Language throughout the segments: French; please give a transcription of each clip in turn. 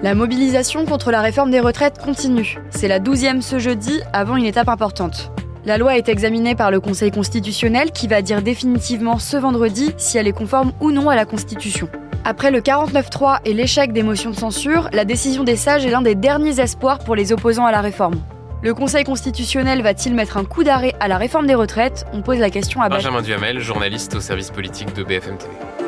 La mobilisation contre la réforme des retraites continue. C'est la douzième ce jeudi, avant une étape importante. La loi est examinée par le Conseil constitutionnel qui va dire définitivement ce vendredi si elle est conforme ou non à la Constitution. Après le 49-3 et l'échec des motions de censure, la décision des sages est l'un des derniers espoirs pour les opposants à la réforme. Le Conseil constitutionnel va-t-il mettre un coup d'arrêt à la réforme des retraites? On pose la question à Benjamin Duhamel, journaliste au service politique de BFM TV.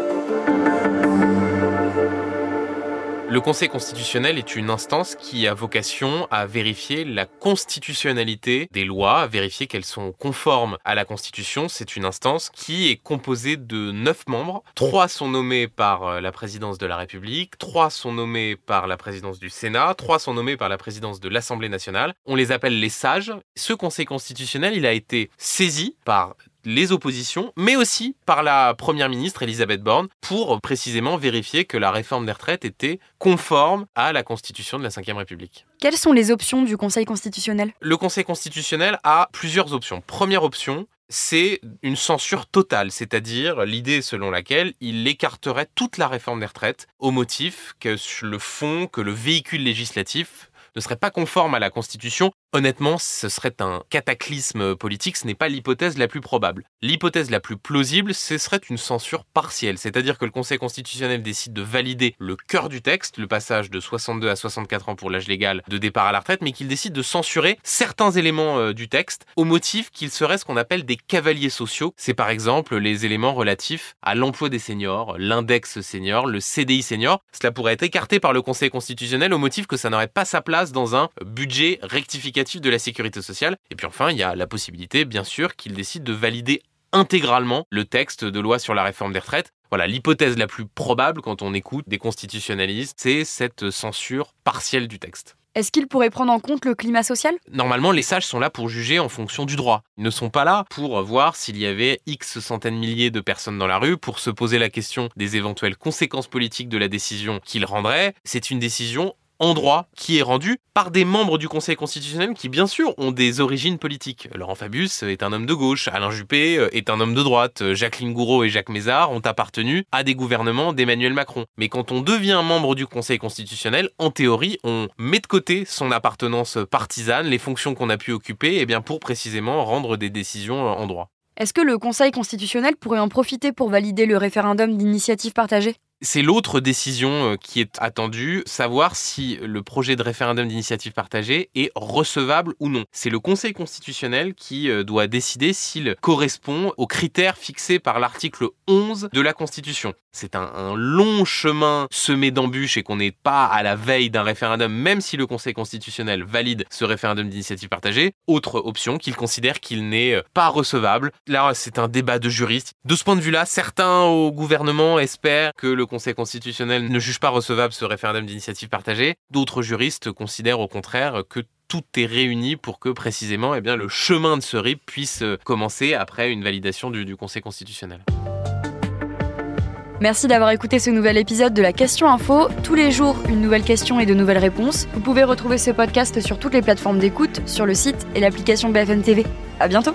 Le Conseil constitutionnel est une instance qui a vocation à vérifier la constitutionnalité des lois, à vérifier qu'elles sont conformes à la Constitution. C'est une instance qui est composée de neuf membres. Trois sont nommés par euh, la présidence de la République, trois sont nommés par la présidence du Sénat, trois sont nommés par la présidence de l'Assemblée nationale. On les appelle les sages. Ce Conseil constitutionnel, il a été saisi par les oppositions, mais aussi par la Première ministre Elisabeth Borne, pour précisément vérifier que la réforme des retraites était conforme à la Constitution de la Ve République. Quelles sont les options du Conseil constitutionnel? Le Conseil constitutionnel a plusieurs options. Première option, c'est une censure totale, c'est-à-dire l'idée selon laquelle il écarterait toute la réforme des retraites au motif que le fond, que le véhicule législatif ne serait pas conforme à la Constitution Honnêtement, ce serait un cataclysme politique, ce n'est pas l'hypothèse la plus probable. L'hypothèse la plus plausible, ce serait une censure partielle, c'est-à-dire que le Conseil constitutionnel décide de valider le cœur du texte, le passage de 62 à 64 ans pour l'âge légal de départ à la retraite, mais qu'il décide de censurer certains éléments euh, du texte au motif qu'ils seraient ce qu'on appelle des cavaliers sociaux. C'est par exemple les éléments relatifs à l'emploi des seniors, l'index senior, le CDI senior. Cela pourrait être écarté par le Conseil constitutionnel au motif que ça n'aurait pas sa place dans un budget rectificatif de la sécurité sociale. Et puis enfin, il y a la possibilité, bien sûr, qu'il décide de valider intégralement le texte de loi sur la réforme des retraites. Voilà, l'hypothèse la plus probable quand on écoute des constitutionnalistes, c'est cette censure partielle du texte. Est-ce qu'il pourrait prendre en compte le climat social? Normalement, les sages sont là pour juger en fonction du droit. Ils ne sont pas là pour voir s'il y avait X centaines de milliers de personnes dans la rue, pour se poser la question des éventuelles conséquences politiques de la décision qu'ils rendraient. C'est une décision en droit qui est rendu par des membres du Conseil constitutionnel qui, bien sûr, ont des origines politiques. Laurent Fabius est un homme de gauche, Alain Juppé euh, est un homme de droite, euh, Jacqueline Gouraud et Jacques Mézard ont appartenu à des gouvernements d'Emmanuel Macron. Mais quand on devient membre du Conseil constitutionnel, en théorie, on met de côté son appartenance partisane, les fonctions qu'on a pu occuper, et eh bien pour précisément rendre des décisions en droit. Est-ce que le Conseil constitutionnel pourrait en profiter pour valider le référendum d'initiative partagée? C'est l'autre décision euh, qui est attendue, savoir si le projet de référendum d'initiative partagée est recevable ou non. C'est le Conseil constitutionnel qui euh, doit décider s'il correspond aux critères fixés par l'article 11 de la Constitution. C'est un, long chemin semé d'embûches et qu'on n'est pas à la veille d'un référendum, même si le Conseil constitutionnel valide ce référendum d'initiative partagée. Autre option, qu'il considère qu'il n'est euh, pas recevable. Là, c'est un débat de juristes. De ce point de vue-là, certains au gouvernement espèrent que le Conseil constitutionnel ne juge pas recevable ce référendum d'initiative partagée. D'autres juristes considèrent au contraire que tout est réuni pour que précisément eh le chemin de ce RIP puisse euh, commencer après une validation du, du Conseil constitutionnel. Merci d'avoir écouté ce nouvel épisode de la Question Info. Tous les jours, une nouvelle question et de nouvelles réponses. Vous pouvez retrouver ce podcast sur toutes les plateformes d'écoute, sur le site et l'application BFM TV. À bientôt!